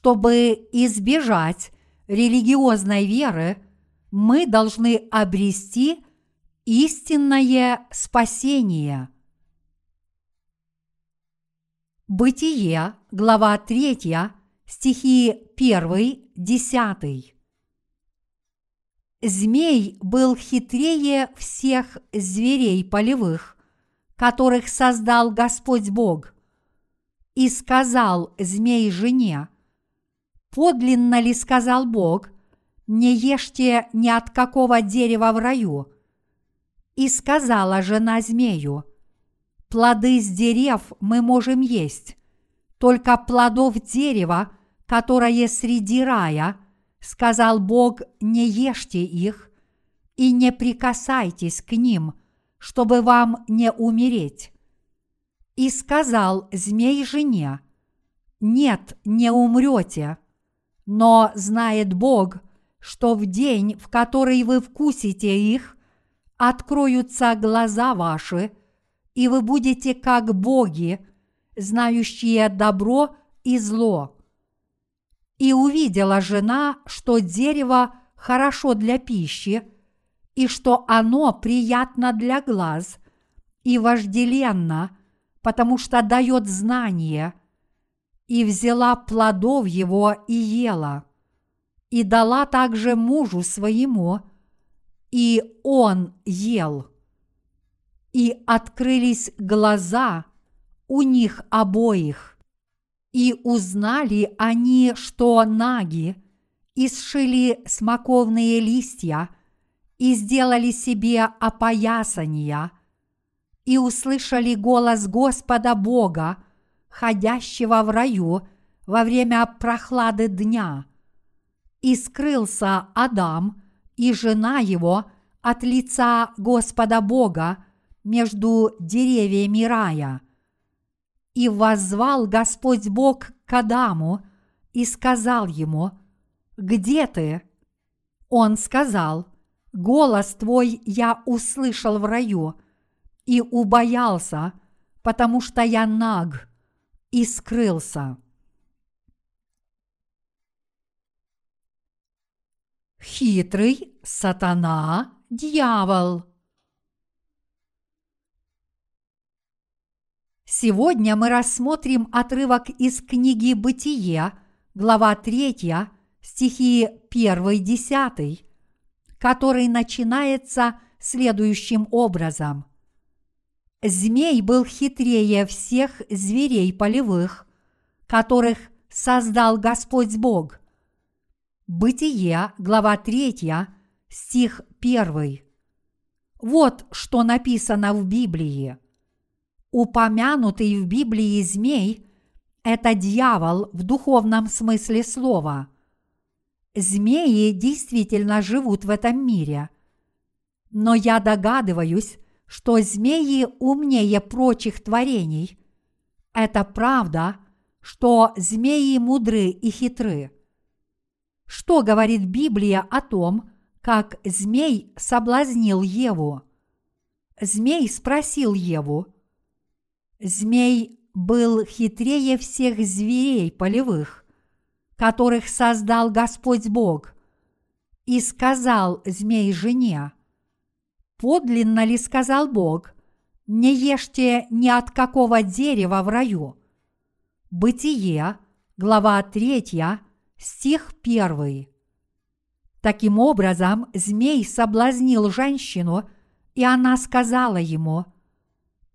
Чтобы избежать религиозной веры, мы должны обрести истинное спасение. Бытие, глава 3, стихи 1, 10. Змей был хитрее всех зверей полевых, которых создал Господь Бог. И сказал змей жене, подлинно ли сказал Бог, не ешьте ни от какого дерева в раю. И сказала жена змею, плоды с дерев мы можем есть, только плодов дерева, которое среди рая – сказал Бог, не ешьте их и не прикасайтесь к ним, чтобы вам не умереть. И сказал змей жене, нет, не умрете, но знает Бог, что в день, в который вы вкусите их, откроются глаза ваши, и вы будете как боги, знающие добро и зло. И увидела жена, что дерево хорошо для пищи, и что оно приятно для глаз и вожделенно, потому что дает знание, и взяла плодов его и ела, и дала также мужу своему, и он ел. И открылись глаза у них обоих, и узнали они, что наги, и сшили смоковные листья, и сделали себе опоясания, и услышали голос Господа Бога, ходящего в раю во время прохлады дня. И скрылся Адам и жена его от лица Господа Бога между деревьями рая – и воззвал Господь Бог к Адаму и сказал ему, «Где ты?» Он сказал, «Голос твой я услышал в раю и убоялся, потому что я наг и скрылся». Хитрый сатана, дьявол – Сегодня мы рассмотрим отрывок из книги «Бытие», глава 3, стихи 1-10, который начинается следующим образом. Змей был хитрее всех зверей полевых, которых создал Господь Бог. Бытие, глава 3, стих 1. Вот что написано в Библии – Упомянутый в Библии змей – это дьявол в духовном смысле слова. Змеи действительно живут в этом мире. Но я догадываюсь, что змеи умнее прочих творений. Это правда, что змеи мудры и хитры. Что говорит Библия о том, как змей соблазнил Еву? Змей спросил Еву – Змей был хитрее всех зверей полевых, которых создал Господь Бог, и сказал змей жене, подлинно ли сказал Бог, не ешьте ни от какого дерева в раю. Бытие, глава 3, стих 1. Таким образом, змей соблазнил женщину, и она сказала ему –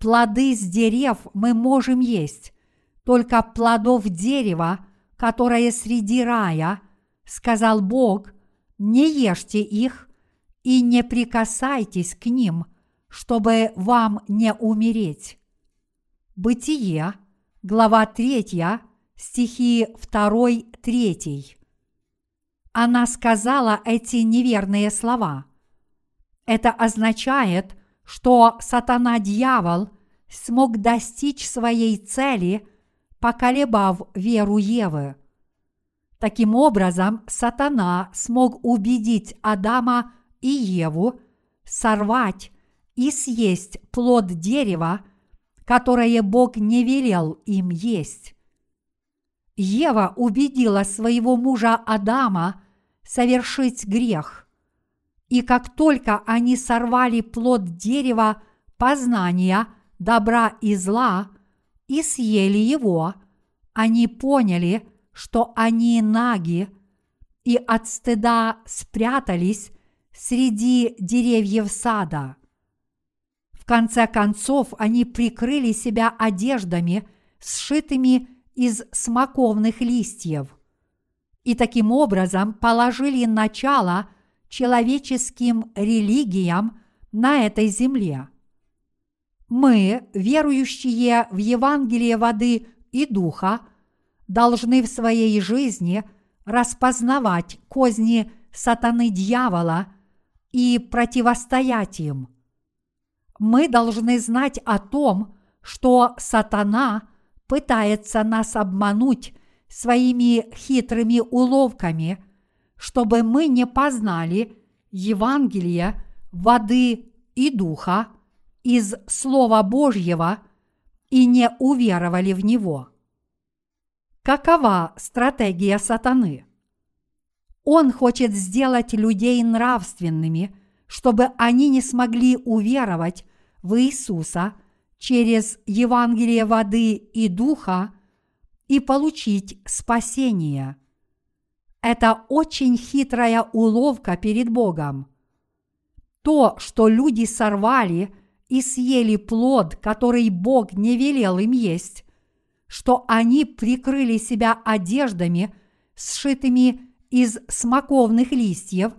Плоды с дерев мы можем есть, только плодов дерева, которое среди рая, сказал Бог, не ешьте их и не прикасайтесь к ним, чтобы вам не умереть. Бытие, глава 3, стихи 2-3. Она сказала эти неверные слова. Это означает – что сатана-дьявол смог достичь своей цели, поколебав веру Евы. Таким образом, сатана смог убедить Адама и Еву сорвать и съесть плод дерева, которое Бог не велел им есть. Ева убедила своего мужа Адама совершить грех. И как только они сорвали плод дерева познания добра и зла и съели его, они поняли, что они наги, и от стыда спрятались среди деревьев сада. В конце концов они прикрыли себя одеждами, сшитыми из смоковных листьев, и таким образом положили начало человеческим религиям на этой земле. Мы, верующие в Евангелие воды и духа, должны в своей жизни распознавать козни сатаны дьявола и противостоять им. Мы должны знать о том, что сатана пытается нас обмануть своими хитрыми уловками, чтобы мы не познали Евангелие воды и духа из Слова Божьего и не уверовали в него. Какова стратегия сатаны? Он хочет сделать людей нравственными, чтобы они не смогли уверовать в Иисуса через Евангелие воды и духа и получить спасение. Это очень хитрая уловка перед Богом. То, что люди сорвали и съели плод, который Бог не велел им есть, что они прикрыли себя одеждами, сшитыми из смоковных листьев,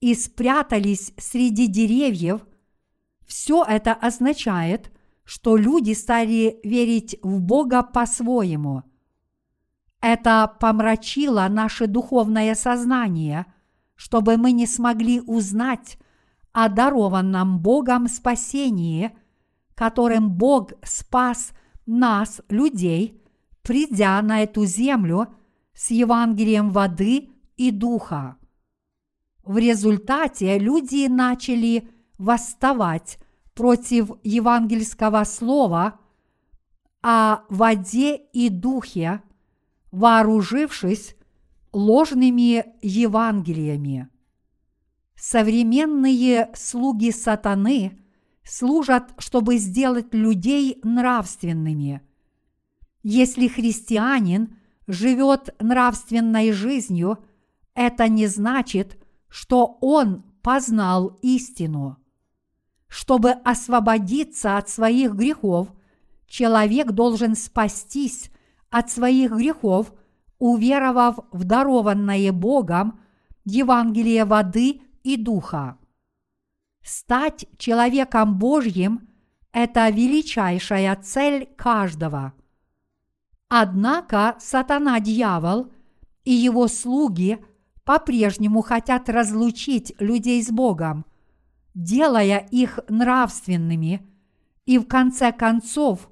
и спрятались среди деревьев, все это означает, что люди стали верить в Бога по-своему. Это помрачило наше духовное сознание, чтобы мы не смогли узнать о дарованном Богом спасении, которым Бог спас – нас, людей, придя на эту землю с Евангелием воды и духа. В результате люди начали восставать против евангельского слова о воде и духе, вооружившись ложными Евангелиями. Современные слуги сатаны – служат, чтобы сделать людей нравственными. Если христианин живет нравственной жизнью, это не значит, что он познал истину. Чтобы освободиться от своих грехов, человек должен спастись от своих грехов, уверовав в дарованное Богом Евангелие воды и духа. Стать человеком Божьим – это величайшая цель каждого. Однако сатана-дьявол и его слуги по-прежнему хотят разлучить людей с Богом, делая их нравственными, и в конце концов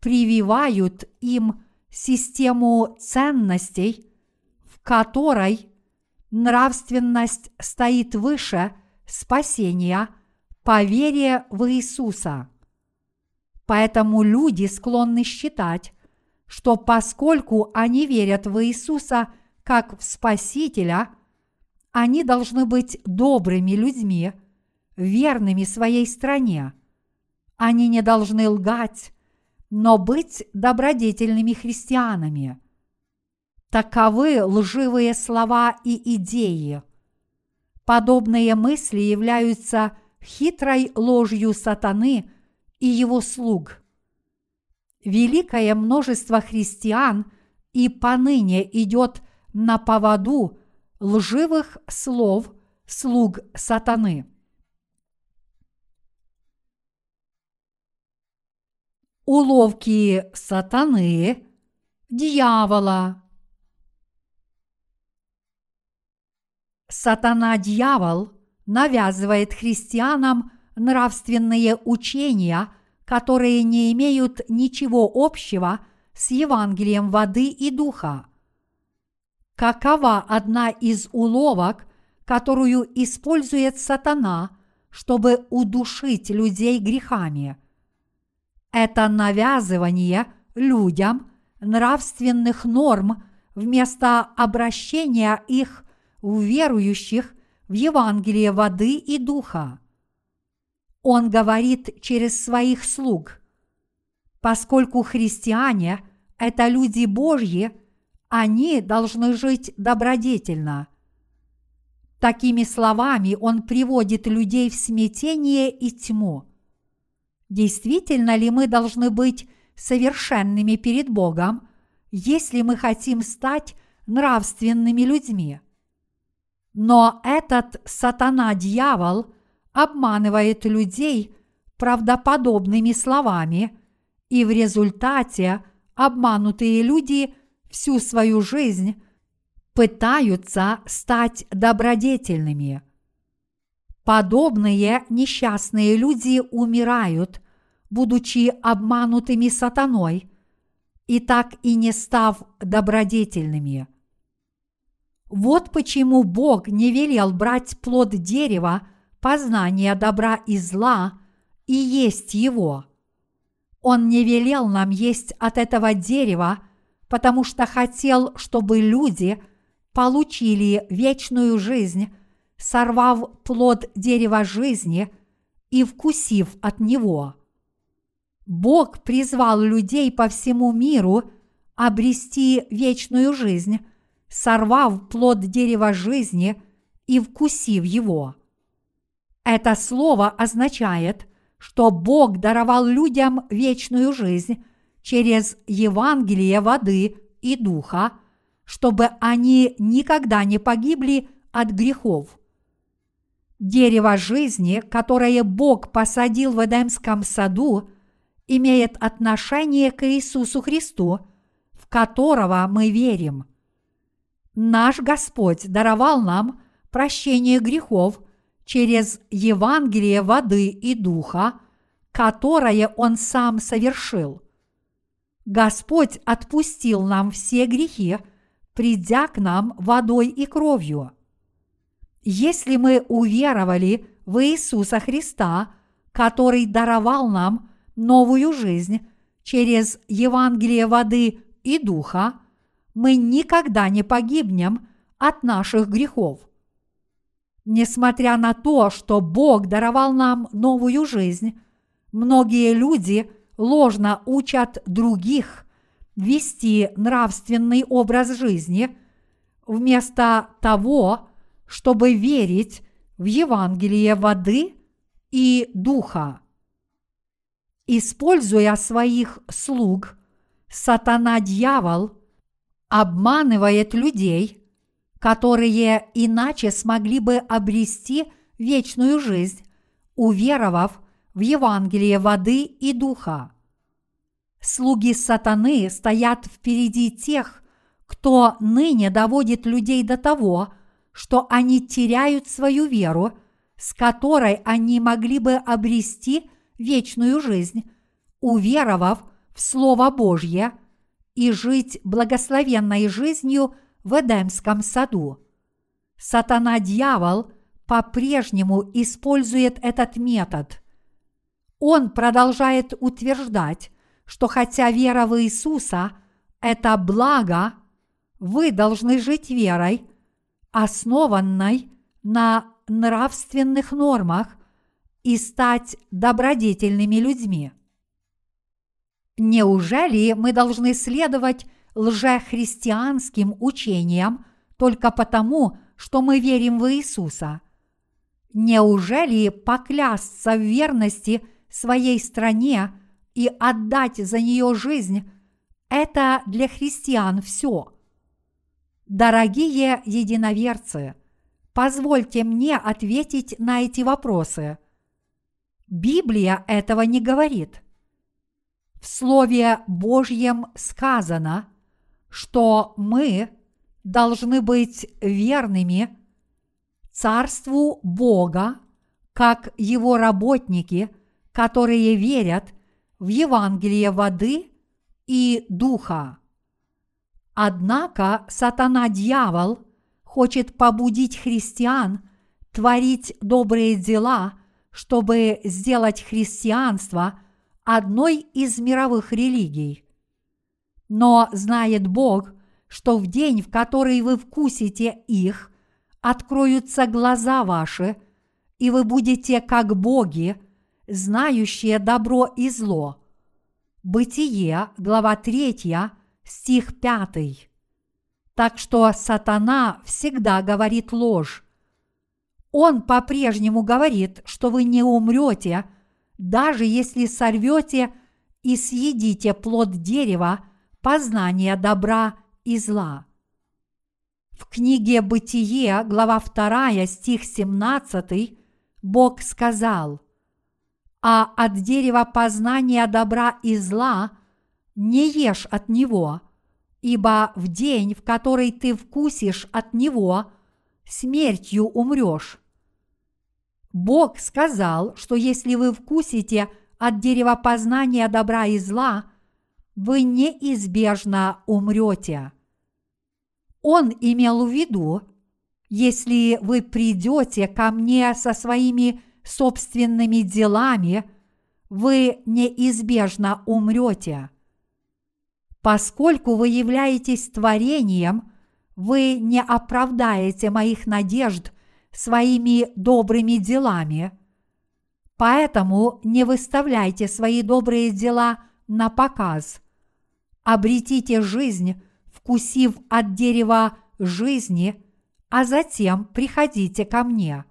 прививают им систему ценностей, в которой нравственность стоит выше – спасения по вере в Иисуса. Поэтому люди склонны считать, что поскольку они верят в Иисуса как в Спасителя, они должны быть добрыми людьми, верными своей стране. Они не должны лгать, но быть добродетельными христианами. Таковы лживые слова и идеи. Подобные мысли являются хитрой ложью сатаны и его слуг. Великое множество христиан и поныне идет на поводу лживых слов слуг сатаны. Уловки сатаны, дьявола, Сатана-дьявол навязывает христианам нравственные учения, которые не имеют ничего общего с Евангелием воды и духа. Какова одна из уловок, которую использует сатана, чтобы удушить людей грехами? Это навязывание людям нравственных норм вместо обращения их в верующих в Евангелие воды и духа. Он говорит через своих слуг. Поскольку христиане – это люди Божьи, они должны жить добродетельно. Такими словами он приводит людей в смятение и тьму. Действительно ли мы должны быть совершенными перед Богом, если мы хотим стать нравственными людьми? Но этот сатана-дьявол обманывает людей правдоподобными словами, и в результате обманутые люди всю свою жизнь пытаются стать добродетельными. Подобные несчастные люди умирают, будучи обманутыми сатаной, и так и не став добродетельными. Вот почему Бог не велел брать плод дерева познания добра и зла и есть его. Он не велел нам есть от этого дерева, потому что хотел, чтобы люди – получили вечную жизнь, сорвав плод дерева жизни и вкусив от него. Бог призвал людей по всему миру обрести вечную жизнь, сорвав плод дерева жизни и вкусив его. Это слово означает, что Бог даровал людям вечную жизнь через Евангелие воды и духа – чтобы они никогда не погибли от грехов. Дерево жизни, которое Бог посадил в Эдемском саду, имеет отношение к Иисусу Христу, в которого мы верим. Наш Господь даровал нам прощение грехов через Евангелие воды и духа, которое Он сам совершил. Господь отпустил нам все грехи – придя к нам водой и кровью. Если мы уверовали в Иисуса Христа, который даровал нам новую жизнь через Евангелие воды и духа, мы никогда не погибнем от наших грехов. Несмотря на то, что Бог даровал нам новую жизнь, многие люди ложно учат других – вести нравственный образ жизни, вместо того, чтобы верить в Евангелие воды и духа. Используя своих слуг, сатана-дьявол обманывает людей, которые иначе смогли бы обрести вечную жизнь, уверовав в Евангелие воды и духа. Слуги сатаны стоят впереди тех, кто ныне доводит людей до того, что они теряют свою веру, с которой они могли бы обрести вечную жизнь, уверовав в Слово Божье и жить благословенной жизнью в Эдемском саду. Сатана-дьявол по-прежнему использует этот метод. Он продолжает утверждать, что хотя вера в Иисуса – это благо, вы должны жить верой, основанной на нравственных нормах и стать добродетельными людьми. Неужели мы должны следовать лжехристианским учениям только потому, что мы верим в Иисуса? Неужели поклясться в верности своей стране – и отдать за нее жизнь – это для христиан все. Дорогие единоверцы, позвольте мне ответить на эти вопросы. Библия этого не говорит. В Слове Божьем сказано, что мы должны быть верными Царству Бога, как Его работники, которые верят в Евангелие воды и духа. Однако сатана-дьявол хочет побудить христиан творить добрые дела, чтобы сделать христианство одной из мировых религий. Но знает Бог, что в день, в который вы вкусите их, откроются глаза ваши, и вы будете как боги, знающие добро и зло. Бытие, глава 3, стих 5. Так что сатана всегда говорит ложь. Он по-прежнему говорит, что вы не умрете, даже если сорвете и съедите плод дерева познания добра и зла. В книге «Бытие», глава 2, стих 17, Бог сказал, «А от дерева познания добра и зла не ешь от него, ибо в день, в который ты вкусишь от него, смертью умрешь». Бог сказал, что если вы вкусите от дерева познания добра и зла, вы неизбежно умрете. Он имел в виду, если вы придете ко мне со своими собственными делами, вы неизбежно умрете. Поскольку вы являетесь творением, вы не оправдаете моих надежд своими добрыми делами. Поэтому не выставляйте свои добрые дела на показ. Обретите жизнь вкусив от дерева жизни, а затем приходите ко мне.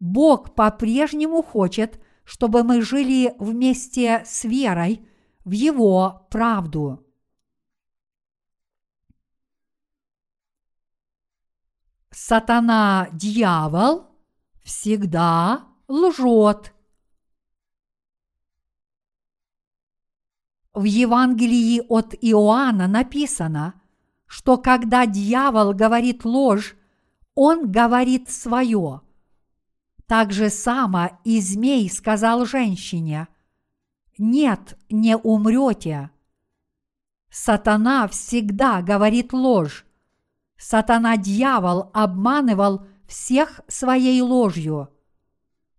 Бог по-прежнему хочет, чтобы мы жили вместе с верой в Его правду. Сатана, дьявол, всегда лжет. В Евангелии от Иоанна написано, что когда дьявол говорит ложь, он говорит свое. Так же само и змей сказал женщине, «Нет, не умрете». Сатана всегда говорит ложь. Сатана-дьявол обманывал всех своей ложью.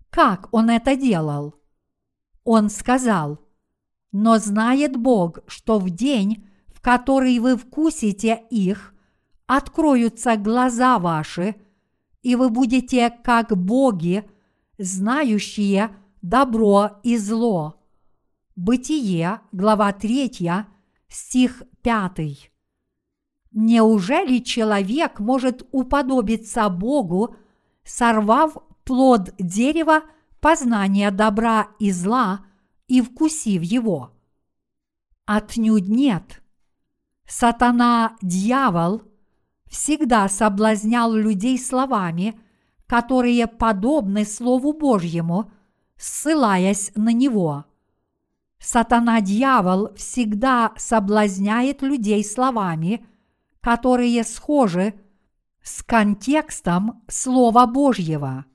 Как он это делал? Он сказал – но знает Бог, что в день, в который вы вкусите их, откроются глаза ваши, и вы будете как боги, знающие добро и зло. Бытие, глава 3, стих 5. Неужели человек может уподобиться Богу, сорвав плод дерева познания добра и зла – и вкусив его. Отнюдь нет. Сатана, дьявол, всегда соблазнял людей словами, которые подобны Слову Божьему, ссылаясь на него. Сатана-дьявол всегда соблазняет людей словами, которые схожи с контекстом Слова Божьего.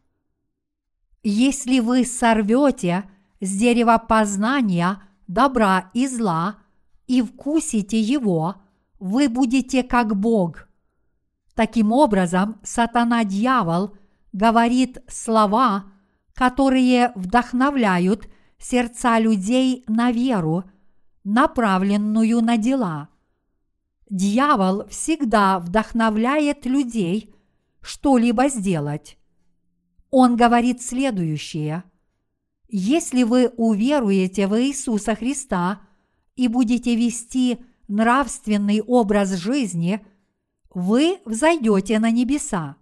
Если вы сорвете с дерева познания добра и зла и вкусите его, вы будете как Бог. Таким образом, сатана-дьявол говорит слова, которые вдохновляют сердца людей на веру, направленную на дела. Дьявол всегда вдохновляет людей что-либо сделать. Он говорит следующее – если вы уверуете в Иисуса Христа и будете вести нравственный образ жизни, вы взойдете на небеса.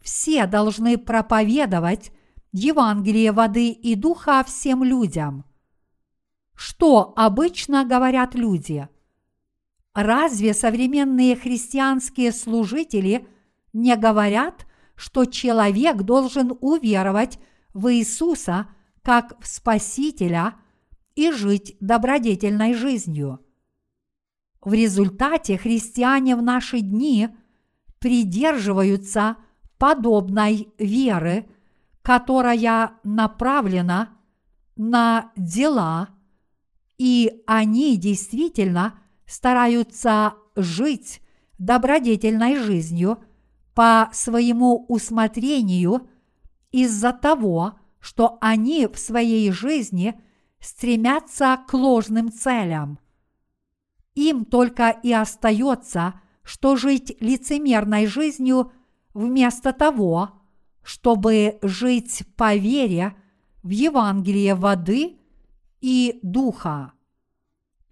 Все должны проповедовать Евангелие воды и духа всем людям. Что обычно говорят люди? Разве современные христианские служители не говорят, что человек должен уверовать в Иисуса как в Спасителя и жить добродетельной жизнью. В результате христиане в наши дни придерживаются подобной веры, которая направлена на дела, и они действительно стараются жить добродетельной жизнью по своему усмотрению – из-за того, что они в своей жизни стремятся к ложным целям. Им только и остается, что жить лицемерной жизнью вместо того, чтобы жить по вере в Евангелие воды и духа.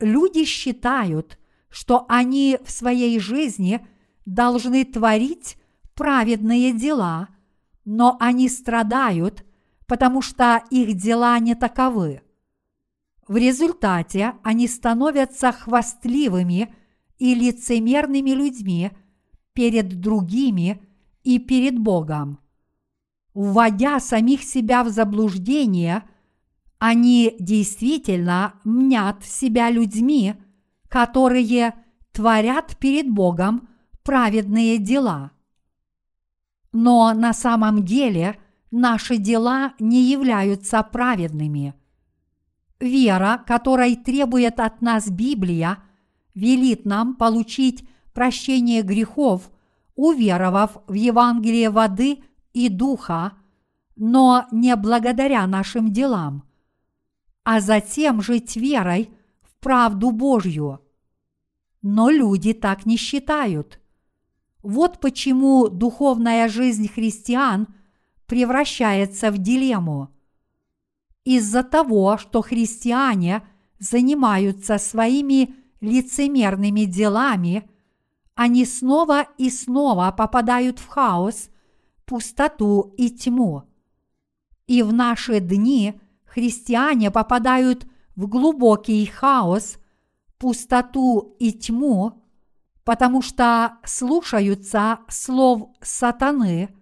Люди считают, что они в своей жизни должны творить праведные дела, но они страдают, потому что их дела не таковы. В результате они становятся хвастливыми и лицемерными людьми перед другими и перед Богом. Вводя самих себя в заблуждение, они действительно мнят себя людьми, которые творят перед Богом праведные дела. Но на самом деле наши дела не являются праведными – Вера, которой требует от нас Библия, велит нам получить прощение грехов, уверовав в Евангелие воды и духа, но не благодаря нашим делам, а затем жить верой в правду Божью. Но люди так не считают. Вот почему духовная жизнь христиан превращается в дилемму – из-за того, что христиане занимаются своими лицемерными делами, они снова и снова попадают в хаос, пустоту и тьму. И в наши дни христиане попадают в глубокий хаос, пустоту и тьму, потому что слушаются слов сатаны,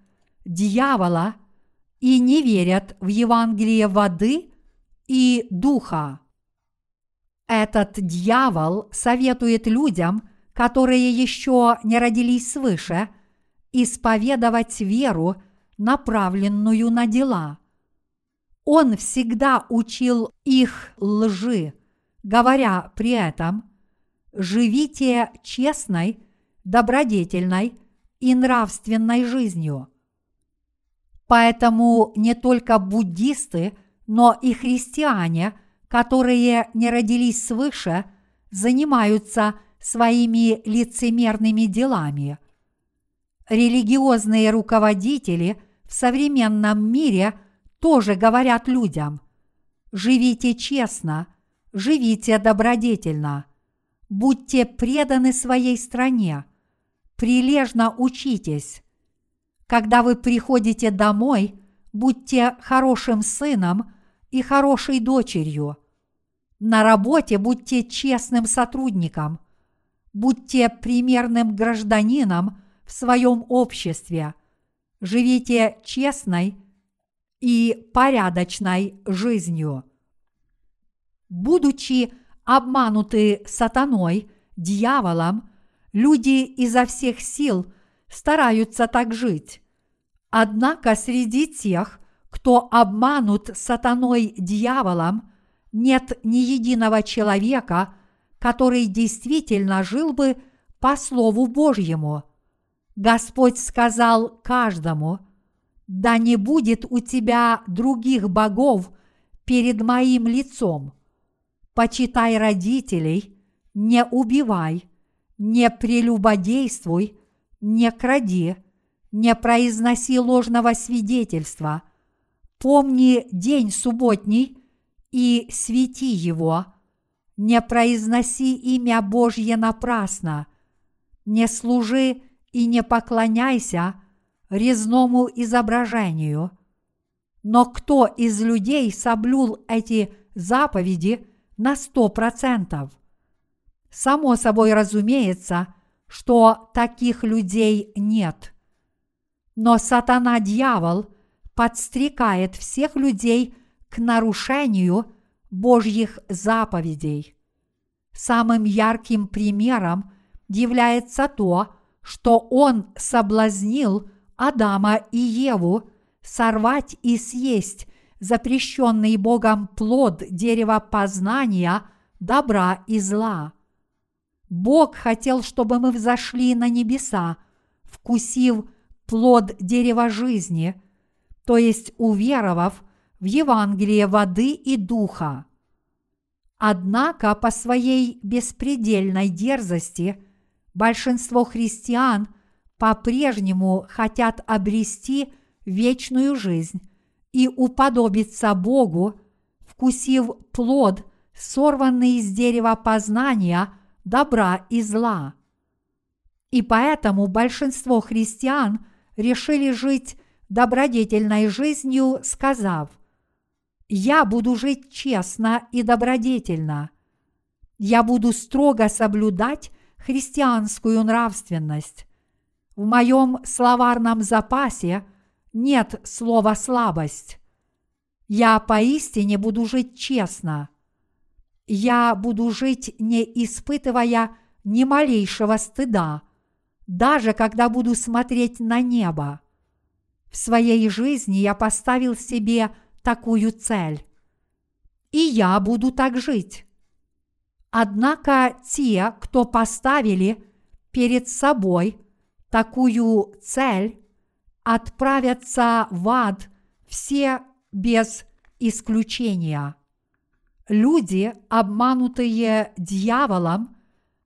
дьявола – и не верят в Евангелие воды и духа. Этот дьявол советует людям, которые еще не родились свыше, исповедовать веру, направленную на дела. Он всегда учил их лжи, говоря при этом «живите честной, добродетельной и нравственной жизнью». Поэтому не только буддисты, но и христиане, которые не родились свыше, занимаются своими лицемерными делами. Религиозные руководители в современном мире тоже говорят людям «Живите честно, живите добродетельно, будьте преданы своей стране, прилежно учитесь, когда вы приходите домой, будьте хорошим сыном и хорошей дочерью. На работе будьте честным сотрудником. Будьте примерным гражданином в своем обществе. Живите честной и порядочной жизнью. Будучи обмануты сатаной, дьяволом, люди изо всех сил – стараются так жить. Однако среди тех, кто обманут сатаной дьяволом, нет ни единого человека, который действительно жил бы по Слову Божьему. Господь сказал каждому, «Да не будет у тебя других богов перед моим лицом. Почитай родителей, не убивай, не прелюбодействуй, не кради, не произноси ложного свидетельства, помни день субботний и свети его, не произноси имя Божье напрасно, не служи и не поклоняйся резному изображению. Но кто из людей соблюл эти заповеди на сто процентов? Само собой разумеется, что таких людей нет. Но сатана-дьявол подстрекает всех людей к нарушению Божьих заповедей. Самым ярким примером является то, что он соблазнил Адама и Еву сорвать и съесть запрещенный Богом плод дерева познания добра и зла. Бог хотел, чтобы мы взошли на небеса, вкусив плод дерева жизни, то есть уверовав в Евангелие воды и духа. Однако по своей беспредельной дерзости большинство христиан по-прежнему хотят обрести вечную жизнь и уподобиться Богу, вкусив плод, сорванный из дерева познания добра и зла. И поэтому большинство христиан решили жить добродетельной жизнью, сказав, «Я буду жить честно и добродетельно. Я буду строго соблюдать христианскую нравственность. В моем словарном запасе нет слова «слабость». Я поистине буду жить честно. Я буду жить, не испытывая ни малейшего стыда, даже когда буду смотреть на небо. В своей жизни я поставил себе такую цель. И я буду так жить. Однако те, кто поставили перед собой такую цель, отправятся в ад все без исключения. Люди, обманутые дьяволом,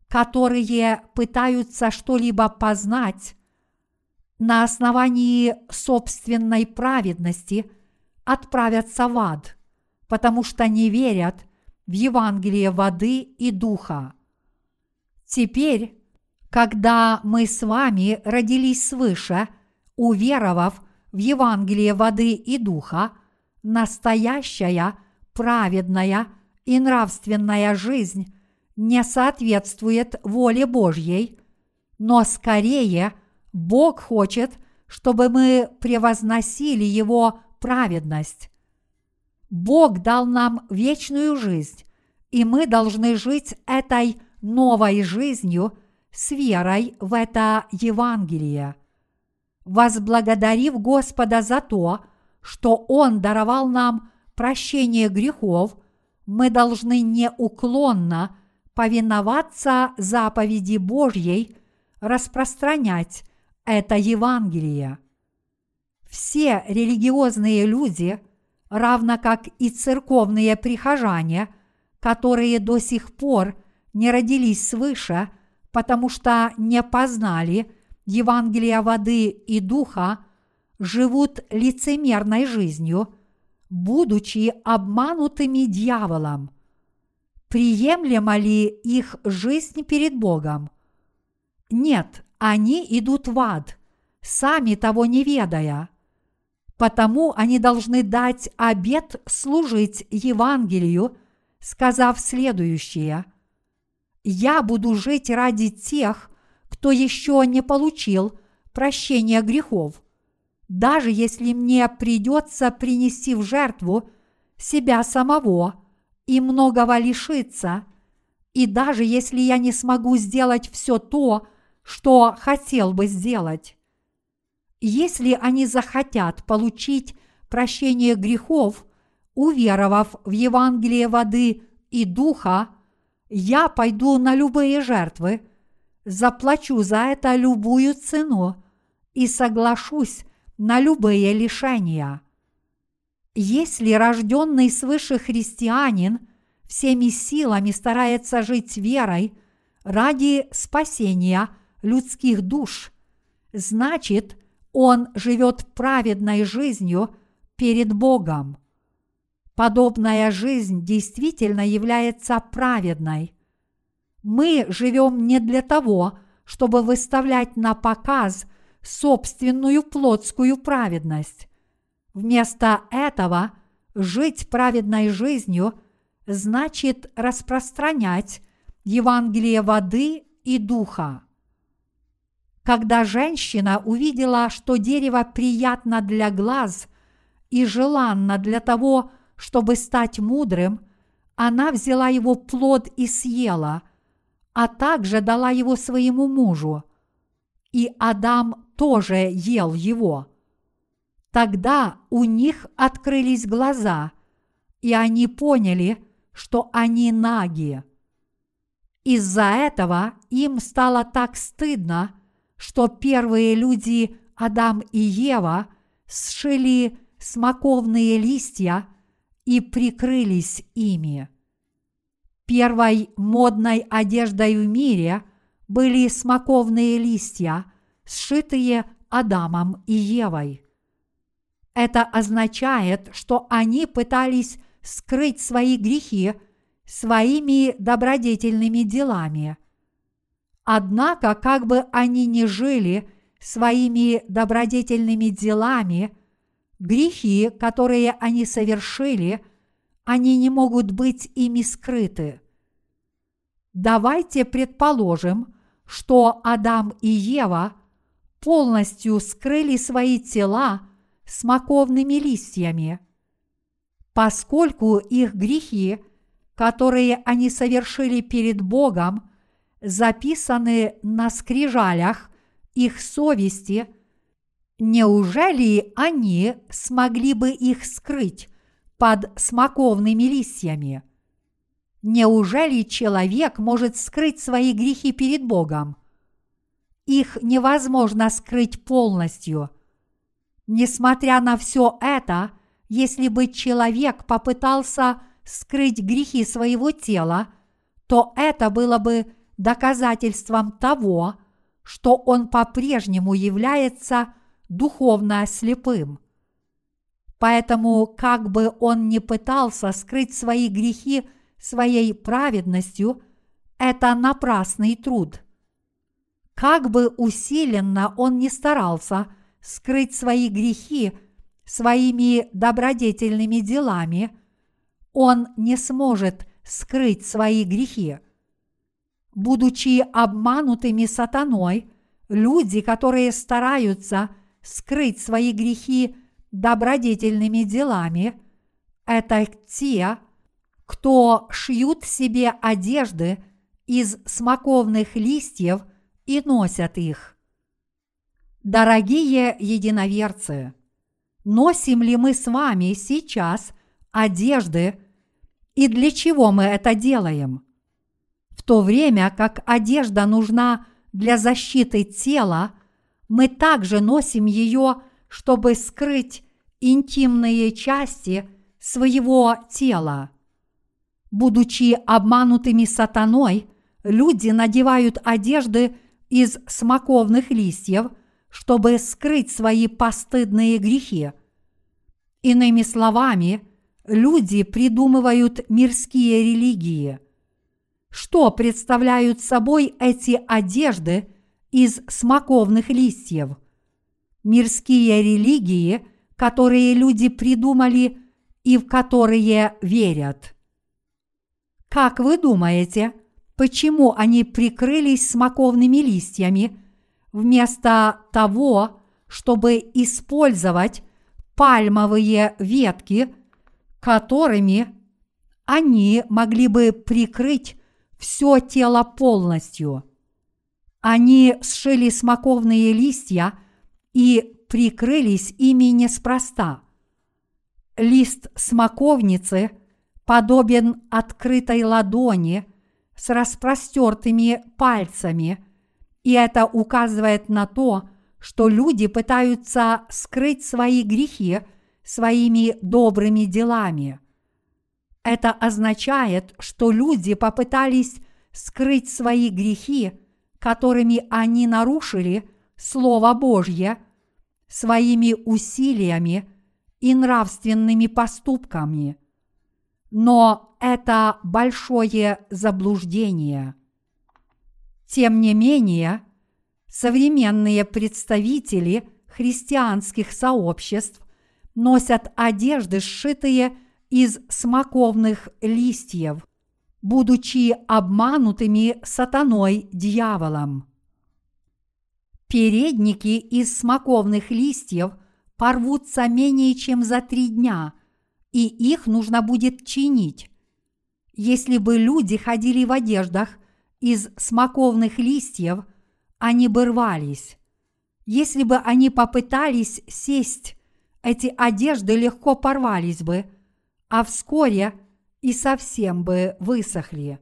которые пытаются что-либо познать на основании собственной праведности, отправятся в ад, потому что не верят в Евангелие воды и духа. Теперь, когда мы с вами родились свыше, уверовав в Евангелие воды и духа, настоящая, праведная и нравственная жизнь не соответствует воле Божьей, но скорее Бог хочет, чтобы мы превозносили Его праведность. Бог дал нам вечную жизнь, и мы должны жить этой новой жизнью с верой в это Евангелие. Возблагодарив Господа за то, что Он даровал нам прощение грехов, мы должны неуклонно повиноваться заповеди Божьей, распространять это Евангелие. Все религиозные люди, равно как и церковные прихожане, которые до сих пор не родились свыше, потому что не познали Евангелия воды и духа, живут лицемерной жизнью, будучи обманутыми дьяволом. Приемлема ли их жизнь перед Богом? Нет, они идут в ад, сами того не ведая. Потому они должны дать обет служить Евангелию, сказав следующее. «Я буду жить ради тех, кто еще не получил прощения грехов, даже если мне придется принести в жертву себя самого и многого лишиться, и даже если я не смогу сделать все то, что хотел бы сделать. Если они захотят получить прощение грехов, уверовав в Евангелие воды и духа, я пойду на любые жертвы, заплачу за это любую цену и соглашусь на любые лишения. Если рожденный свыше христианин всеми силами старается жить верой ради спасения людских душ, значит, он живет праведной жизнью перед Богом. Подобная жизнь действительно является праведной. Мы живем не для того, чтобы выставлять на показ собственную плотскую праведность. Вместо этого жить праведной жизнью значит распространять Евангелие воды и духа. Когда женщина увидела, что дерево приятно для глаз и желанно для того, чтобы стать мудрым, она взяла его плод и съела, а также дала его своему мужу. И Адам тоже ел его. Тогда у них открылись глаза, и они поняли, что они наги. Из-за этого им стало так стыдно, что первые люди Адам и Ева сшили смоковные листья и прикрылись ими. Первой модной одеждой в мире были смоковные листья, сшитые Адамом и Евой. Это означает, что они пытались скрыть свои грехи своими добродетельными делами. Однако, как бы они ни жили своими добродетельными делами, грехи, которые они совершили, они не могут быть ими скрыты. Давайте предположим, что Адам и Ева полностью скрыли свои тела смоковными листьями, поскольку их грехи, которые они совершили перед Богом, записаны на скрижалях их совести, неужели они смогли бы их скрыть под смоковными листьями? Неужели человек может скрыть свои грехи перед Богом? Их невозможно скрыть полностью – Несмотря на все это, если бы человек попытался скрыть грехи своего тела, то это было бы доказательством того, что он по-прежнему является духовно слепым. Поэтому, как бы он ни пытался скрыть свои грехи своей праведностью, это напрасный труд. Как бы усиленно он ни старался – скрыть свои грехи своими добродетельными делами, он не сможет скрыть свои грехи. Будучи обманутыми сатаной, люди, которые стараются скрыть свои грехи добродетельными делами, это те, кто шьют себе одежды из смоковных листьев и носят их. Дорогие единоверцы, носим ли мы с вами сейчас одежды и для чего мы это делаем? В то время как одежда нужна для защиты тела, мы также носим ее, чтобы скрыть интимные части своего тела. Будучи обманутыми сатаной, люди надевают одежды из смоковных листьев – чтобы скрыть свои постыдные грехи. Иными словами, люди придумывают мирские религии. Что представляют собой эти одежды из смоковных листьев? Мирские религии, которые люди придумали и в которые верят. Как вы думаете, почему они прикрылись смоковными листьями – вместо того, чтобы использовать пальмовые ветки, которыми они могли бы прикрыть все тело полностью. Они сшили смоковные листья и прикрылись ими неспроста. Лист смоковницы подобен открытой ладони с распростертыми пальцами – и это указывает на то, что люди пытаются скрыть свои грехи своими добрыми делами. Это означает, что люди попытались скрыть свои грехи, которыми они нарушили Слово Божье, своими усилиями и нравственными поступками. Но это большое заблуждение – тем не менее, современные представители христианских сообществ носят одежды, сшитые из смоковных листьев, будучи обманутыми сатаной дьяволом. Передники из смоковных листьев порвутся менее чем за три дня, и их нужно будет чинить. Если бы люди ходили в одеждах из смоковных листьев, они бы рвались. Если бы они попытались сесть, эти одежды легко порвались бы, а вскоре и совсем бы высохли.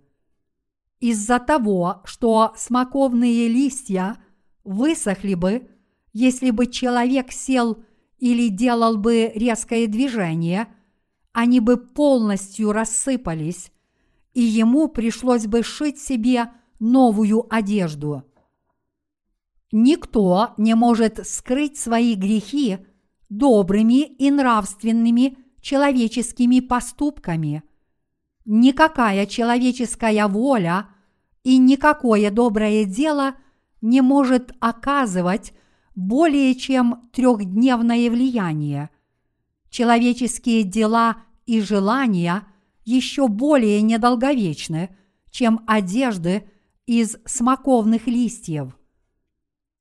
Из-за того, что смоковные листья высохли бы, если бы человек сел или делал бы резкое движение, они бы полностью рассыпались, и ему пришлось бы шить себе новую одежду. Никто не может скрыть свои грехи добрыми и нравственными человеческими поступками. Никакая человеческая воля и никакое доброе дело не может оказывать более чем трехдневное влияние. Человеческие дела и желания еще более недолговечны, чем одежды из смоковных листьев.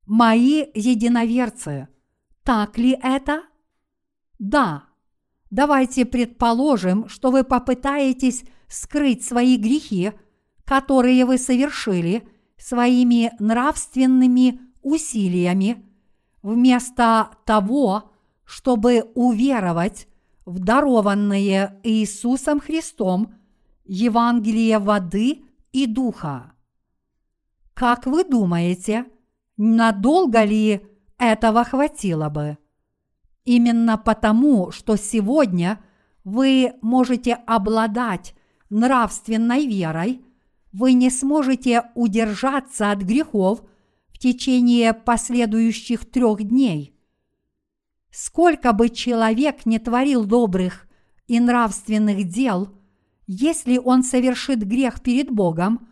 Мои единоверцы, так ли это? Да. Давайте предположим, что вы попытаетесь скрыть свои грехи, которые вы совершили своими нравственными усилиями, вместо того, чтобы уверовать в дарованное Иисусом Христом Евангелие воды и духа. Как вы думаете, надолго ли этого хватило бы? Именно потому, что сегодня вы можете обладать нравственной верой, вы не сможете удержаться от грехов в течение последующих трех дней. Сколько бы человек не творил добрых и нравственных дел, если он совершит грех перед Богом,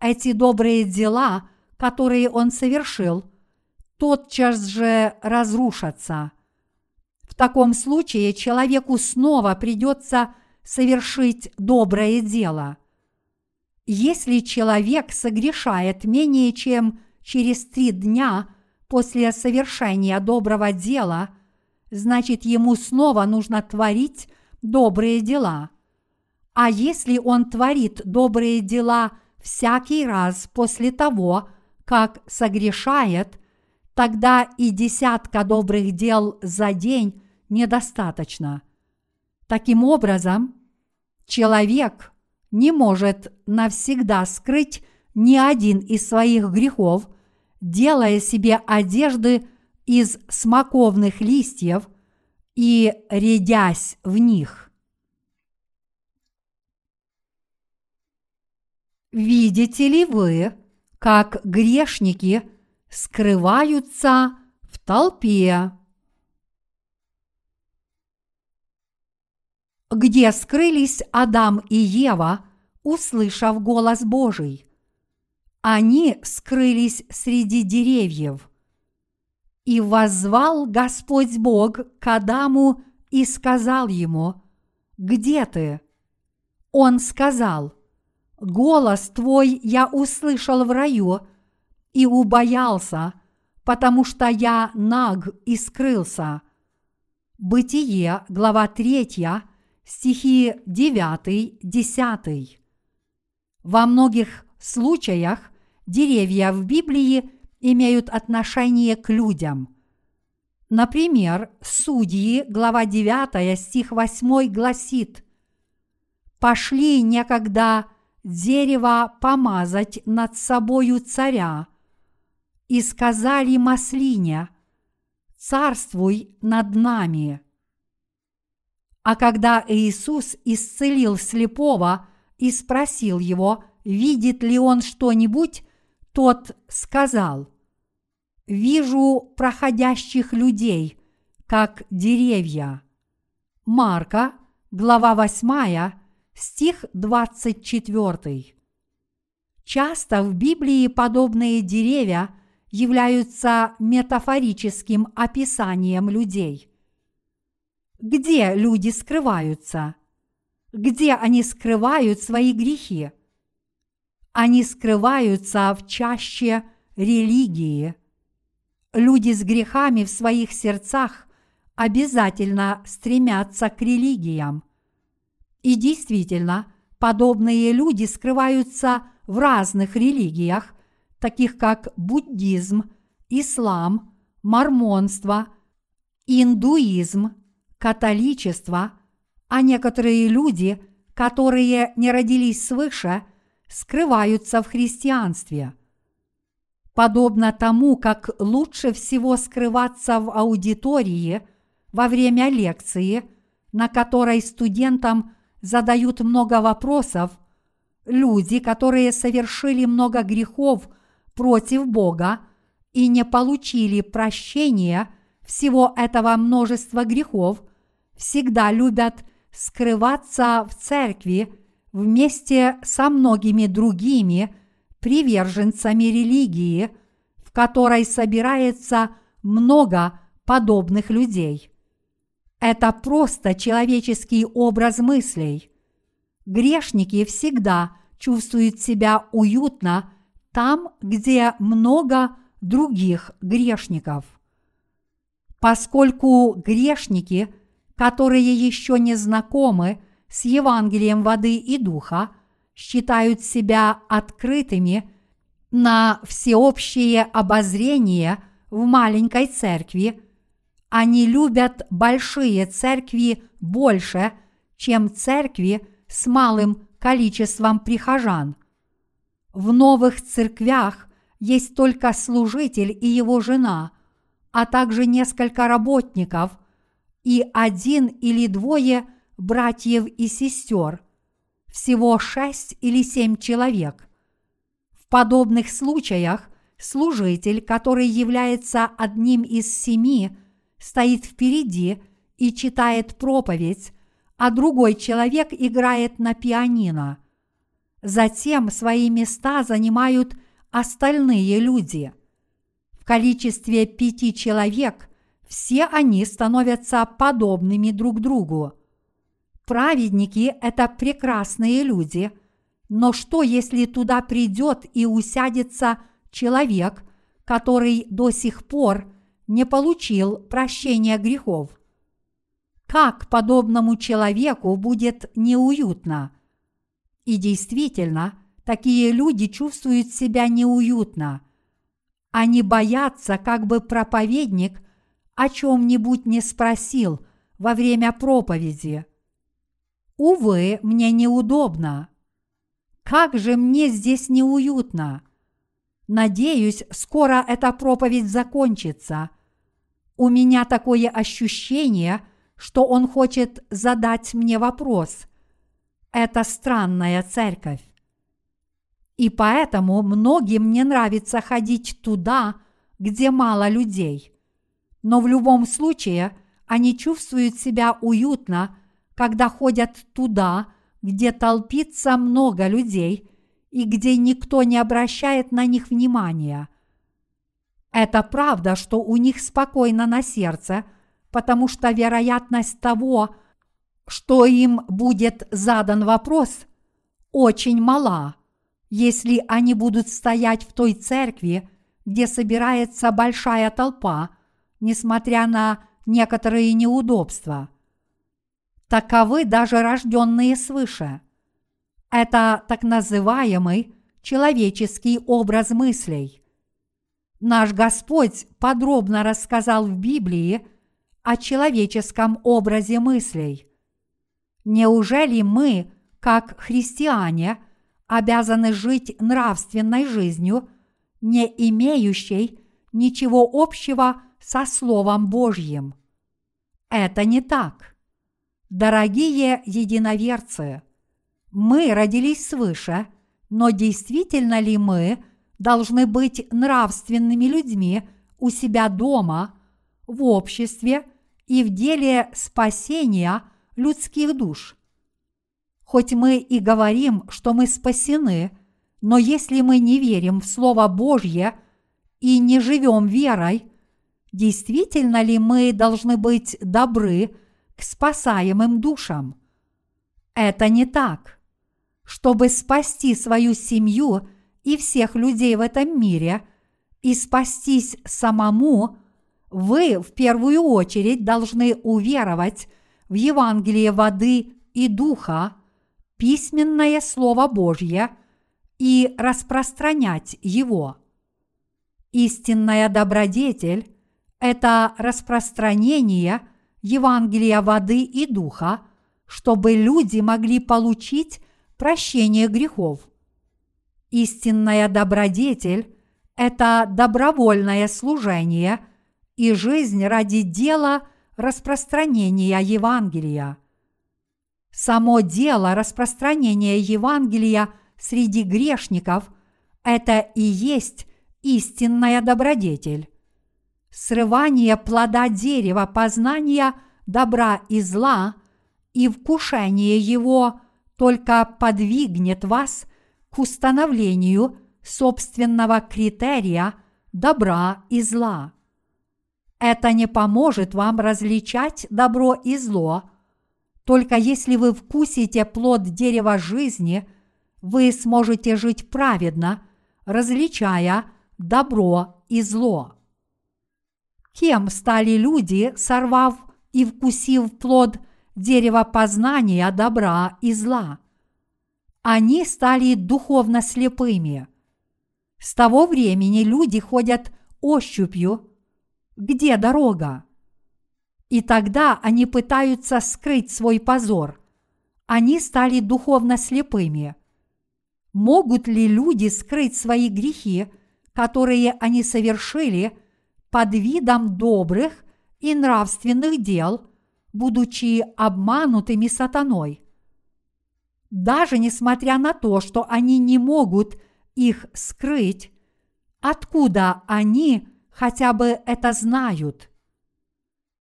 эти добрые дела – которые он совершил, тотчас же разрушатся. В таком случае человеку снова придется совершить доброе дело. Если человек согрешает менее чем через три дня после совершения доброго дела, значит ему снова нужно творить добрые дела. А если он творит добрые дела всякий раз после того, как согрешает, тогда и десятка добрых дел за день недостаточно. Таким образом, человек не может навсегда скрыть ни один из своих грехов, делая себе одежды из смоковных листьев и рядясь в них. Видите ли вы, как грешники скрываются в толпе. Где скрылись Адам и Ева, услышав голос Божий? Они скрылись среди деревьев. И воззвал Господь Бог к Адаму и сказал ему, «Где ты?» Он сказал, Голос твой я услышал в раю и убоялся, потому что я наг и скрылся. Бытие, глава 3, стихи 9-10. Во многих случаях деревья в Библии имеют отношение к людям. Например, Судьи, глава 9, стих 8 гласит «Пошли некогда дерево помазать над собою царя, и сказали маслине, царствуй над нами. А когда Иисус исцелил слепого и спросил его, видит ли он что-нибудь, тот сказал, «Вижу проходящих людей, как деревья». Марка, глава 8, стих 24. Часто в Библии подобные деревья являются метафорическим описанием людей. Где люди скрываются? Где они скрывают свои грехи? Они скрываются в чаще религии. Люди с грехами в своих сердцах обязательно стремятся к религиям – и действительно, подобные люди скрываются в разных религиях, таких как буддизм, ислам, мормонство, индуизм, католичество, а некоторые люди, которые не родились свыше, скрываются в христианстве. Подобно тому, как лучше всего скрываться в аудитории во время лекции, на которой студентам задают много вопросов, люди, которые совершили много грехов против Бога и не получили прощения всего этого множества грехов, всегда любят скрываться в церкви вместе со многими другими приверженцами религии, в которой собирается много подобных людей. Это просто человеческий образ мыслей. Грешники всегда чувствуют себя уютно там, где много других грешников. Поскольку грешники, которые еще не знакомы с Евангелием воды и духа, считают себя открытыми на всеобщее обозрение в маленькой церкви, они любят большие церкви больше, чем церкви с малым количеством прихожан. В новых церквях есть только служитель и его жена, а также несколько работников и один или двое братьев и сестер, всего шесть или семь человек. В подобных случаях служитель, который является одним из семи, стоит впереди и читает проповедь, а другой человек играет на пианино. Затем свои места занимают остальные люди. В количестве пяти человек все они становятся подобными друг другу. Праведники – это прекрасные люди, но что, если туда придет и усядется человек, который до сих пор не получил прощения грехов? Как подобному человеку будет неуютно? И действительно, такие люди чувствуют себя неуютно. Они боятся, как бы проповедник о чем-нибудь не спросил во время проповеди. Увы, мне неудобно. Как же мне здесь неуютно. Надеюсь, скоро эта проповедь закончится. У меня такое ощущение – что он хочет задать мне вопрос. Это странная церковь. И поэтому многим не нравится ходить туда, где мало людей. Но в любом случае они чувствуют себя уютно, когда ходят туда, где толпится много людей и где никто не обращает на них внимания. Это правда, что у них спокойно на сердце – потому что вероятность того, что им будет задан вопрос, очень мала, если они будут стоять в той церкви, где собирается большая толпа, несмотря на некоторые неудобства. Таковы даже рожденные свыше. Это так называемый человеческий образ мыслей. Наш Господь подробно рассказал в Библии о человеческом образе мыслей. Неужели мы, как христиане, обязаны жить нравственной жизнью, не имеющей ничего общего со Словом Божьим? Это не так. Дорогие единоверцы, мы родились свыше, но действительно ли мы должны быть нравственными людьми у себя дома, в обществе – и в деле спасения людских душ. Хоть мы и говорим, что мы спасены, но если мы не верим в Слово Божье и не живем верой, действительно ли мы должны быть добры к спасаемым душам? Это не так. Чтобы спасти свою семью и всех людей в этом мире и спастись самому – вы в первую очередь должны уверовать в Евангелие воды и духа, письменное Слово Божье и распространять его. Истинная добродетель – это распространение Евангелия воды и духа, чтобы люди могли получить прощение грехов. Истинная добродетель – это добровольное служение – и жизнь ради дела распространения Евангелия. Само дело распространения Евангелия среди грешников – это и есть истинная добродетель. Срывание плода дерева познания добра и зла и вкушение его только подвигнет вас к установлению собственного критерия добра и зла. Это не поможет вам различать добро и зло. Только если вы вкусите плод дерева жизни, вы сможете жить праведно, различая добро и зло. Кем стали люди, сорвав и вкусив плод дерева познания добра и зла? Они стали духовно слепыми. С того времени люди ходят ощупью, где дорога. И тогда они пытаются скрыть свой позор. Они стали духовно слепыми. Могут ли люди скрыть свои грехи, которые они совершили под видом добрых и нравственных дел, будучи обманутыми сатаной? Даже несмотря на то, что они не могут их скрыть, откуда они хотя бы это знают?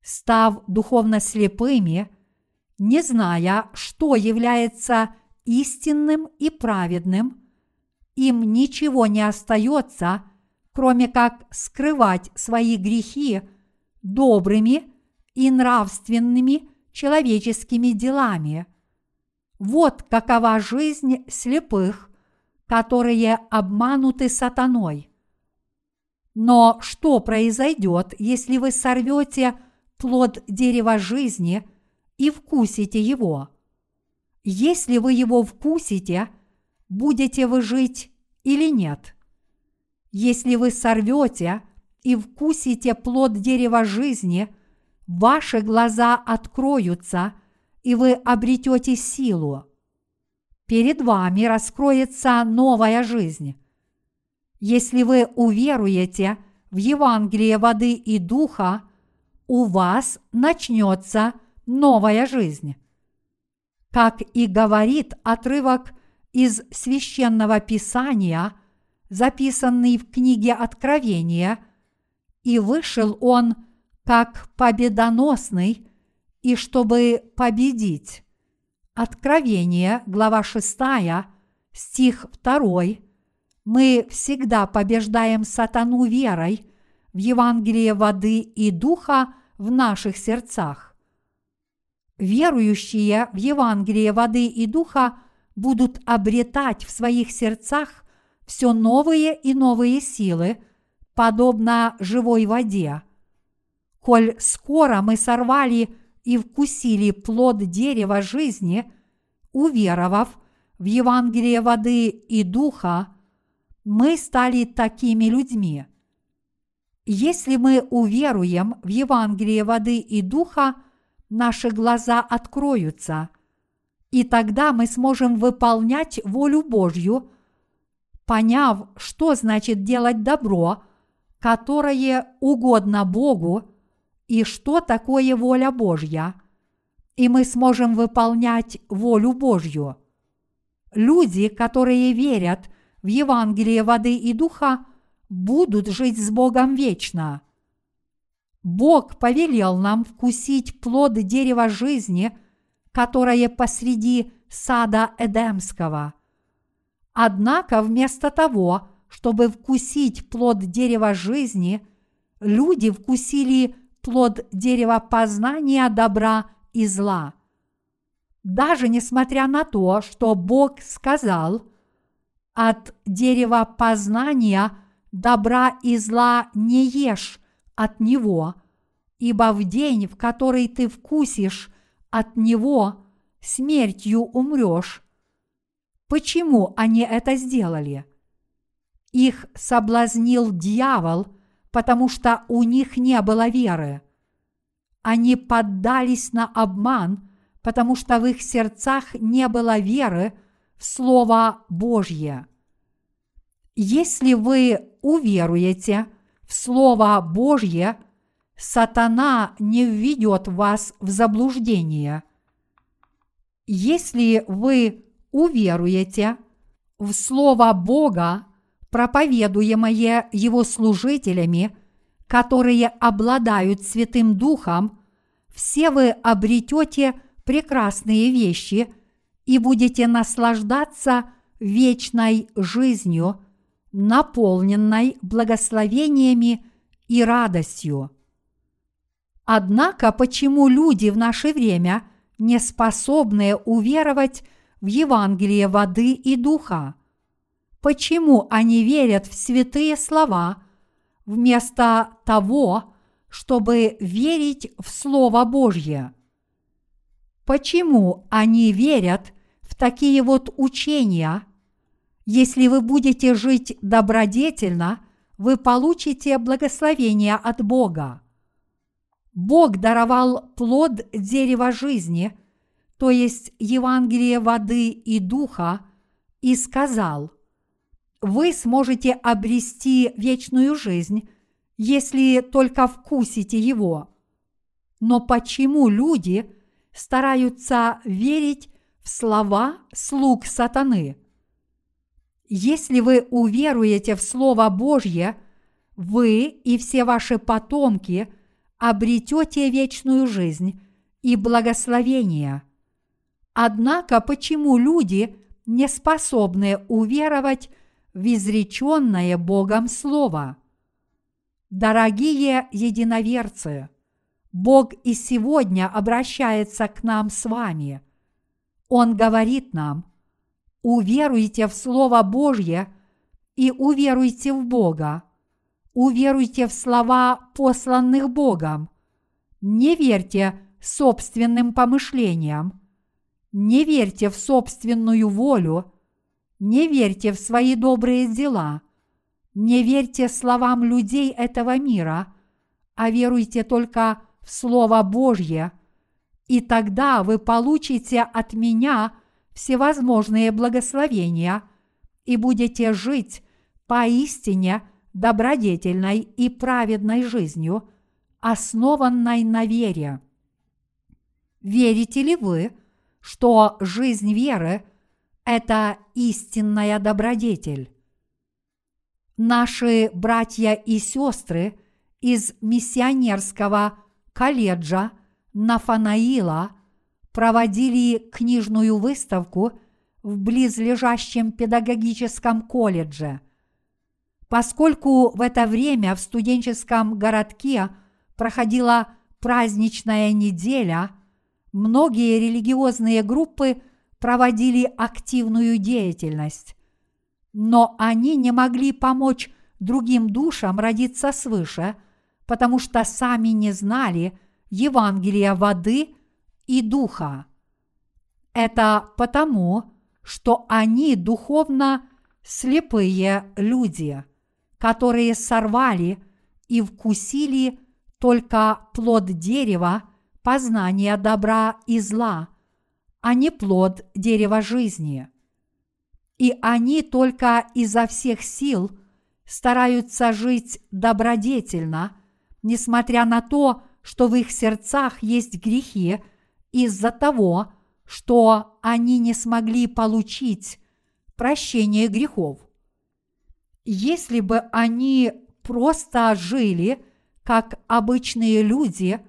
Став духовно слепыми, не зная, что является истинным и праведным, им ничего не остается, кроме как скрывать свои грехи добрыми и нравственными человеческими делами. Вот какова жизнь слепых, которые обмануты сатаной. Но что произойдет, если вы сорвете плод дерева жизни и вкусите его? Если вы его вкусите, будете вы жить или нет? Если вы сорвете и вкусите плод дерева жизни, ваши глаза откроются, и вы обретете силу. Перед вами раскроется новая жизнь. Если вы уверуете в Евангелие воды и духа, у вас начнется новая жизнь. Как и говорит отрывок из священного писания, записанный в книге Откровения, и вышел он как победоносный, и чтобы победить. Откровение, глава 6, стих 2. Мы всегда побеждаем сатану верой в Евангелие воды и духа в наших сердцах. Верующие в Евангелие воды и духа будут обретать в своих сердцах все новые и новые силы, подобно живой воде. Коль скоро мы сорвали и вкусили плод дерева жизни, уверовав в Евангелие воды и духа, мы стали такими людьми. Если мы уверуем в Евангелие воды и духа, наши глаза откроются, и тогда мы сможем выполнять волю Божью, поняв, что значит делать добро, которое угодно Богу, и что такое воля Божья, и мы сможем выполнять волю Божью. Люди, которые верят в Евангелие воды и духа, будут жить с Богом вечно. Бог повелел нам вкусить плод дерева жизни, которое посреди сада Эдемского. Однако вместо того, чтобы вкусить плод дерева жизни, люди вкусили плод дерева познания добра и зла. Даже несмотря на то, что Бог сказал, от дерева познания добра и зла не ешь от него, ибо в день, в который ты вкусишь от него, смертью умрешь. Почему они это сделали? Их соблазнил дьявол – потому что у них не было веры. Они поддались на обман, потому что в их сердцах не было веры в Слово Божье. Если вы уверуете в Слово Божье, сатана не введет вас в заблуждение. Если вы уверуете в Слово Бога, проповедуемое Его служителями, которые обладают Святым Духом, все вы обретете прекрасные вещи и будете наслаждаться вечной жизнью, наполненной благословениями и радостью. Однако почему люди в наше время не способны уверовать в Евангелие воды и духа? Почему они верят в святые слова вместо того, чтобы верить в Слово Божье? Почему они верят в такие вот учения? Если вы будете жить добродетельно, вы получите благословение от Бога. Бог даровал плод дерева жизни, то есть Евангелие воды и духа, и сказал, вы сможете обрести вечную жизнь, если только вкусите его. Но почему люди стараются верить в слова слуг сатаны? Если вы уверуете в Слово Божье, вы и все ваши потомки – обретете вечную жизнь и благословение. Однако почему люди не способны уверовать в изреченное Богом Слово? Дорогие единоверцы, Бог и сегодня обращается к нам с вами. Он говорит нам, уверуйте в Слово Божье и уверуйте в Бога – уверуйте в слова, посланных Богом. Не верьте собственным помышлениям. Не верьте в собственную волю. Не верьте в свои добрые дела. Не верьте словам людей этого мира, а веруйте только в Слово Божье, и тогда вы получите от меня всевозможные благословения и будете жить поистине – добродетельной и праведной жизнью, основанной на вере. Верите ли вы, что жизнь веры – это истинная добродетель? Наши братья и сестры из миссионерского колледжа Нафанаила проводили книжную выставку в близлежащем педагогическом колледже – Поскольку в это время в студенческом городке проходила праздничная неделя, многие религиозные группы проводили активную деятельность. Но они не могли помочь другим душам родиться свыше, потому что сами не знали Евангелия воды и духа. Это потому, что они духовно слепые люди – которые сорвали и вкусили только плод дерева познания добра и зла, а не плод дерева жизни. И они только изо всех сил стараются жить добродетельно, несмотря на то, что в их сердцах есть грехи из-за того, что они не смогли получить прощение грехов. Если бы они просто жили, как обычные люди,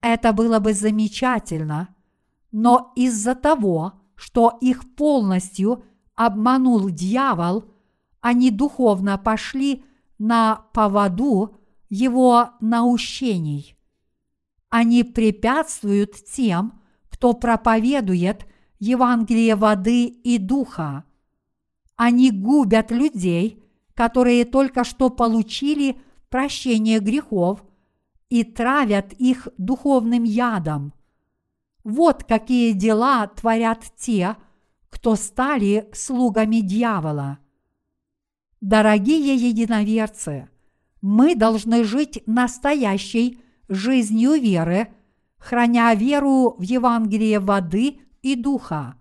это было бы замечательно. Но из-за того, что их полностью обманул дьявол, они духовно пошли на поводу его наущений. Они препятствуют тем, кто проповедует Евангелие воды и духа. Они губят людей, которые только что получили прощение грехов и травят их духовным ядом. Вот какие дела творят те, кто стали слугами дьявола. Дорогие единоверцы, мы должны жить настоящей жизнью веры, храня веру в Евангелие воды и духа.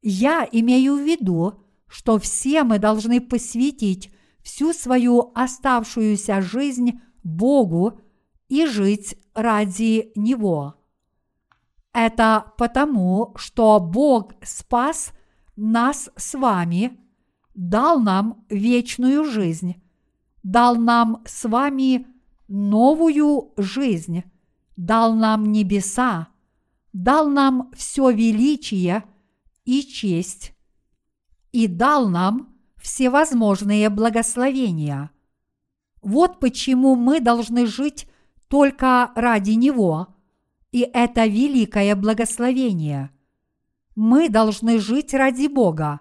Я имею в виду, что все мы должны посвятить всю свою оставшуюся жизнь Богу и жить ради Него. Это потому, что Бог спас нас с вами, дал нам вечную жизнь, дал нам с вами новую жизнь, дал нам небеса, дал нам все величие и честь, и дал нам всевозможные благословения. Вот почему мы должны жить только ради Него, и это великое благословение. Мы должны жить ради Бога,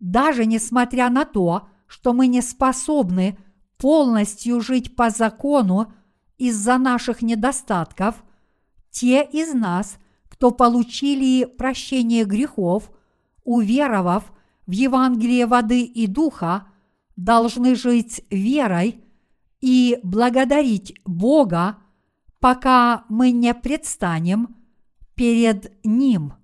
даже несмотря на то, что мы не способны полностью жить по закону из-за наших недостатков, те из нас, кто получили прощение грехов, уверовав в Евангелие воды и духа, должны жить верой и благодарить Бога, пока мы не предстанем перед Ним.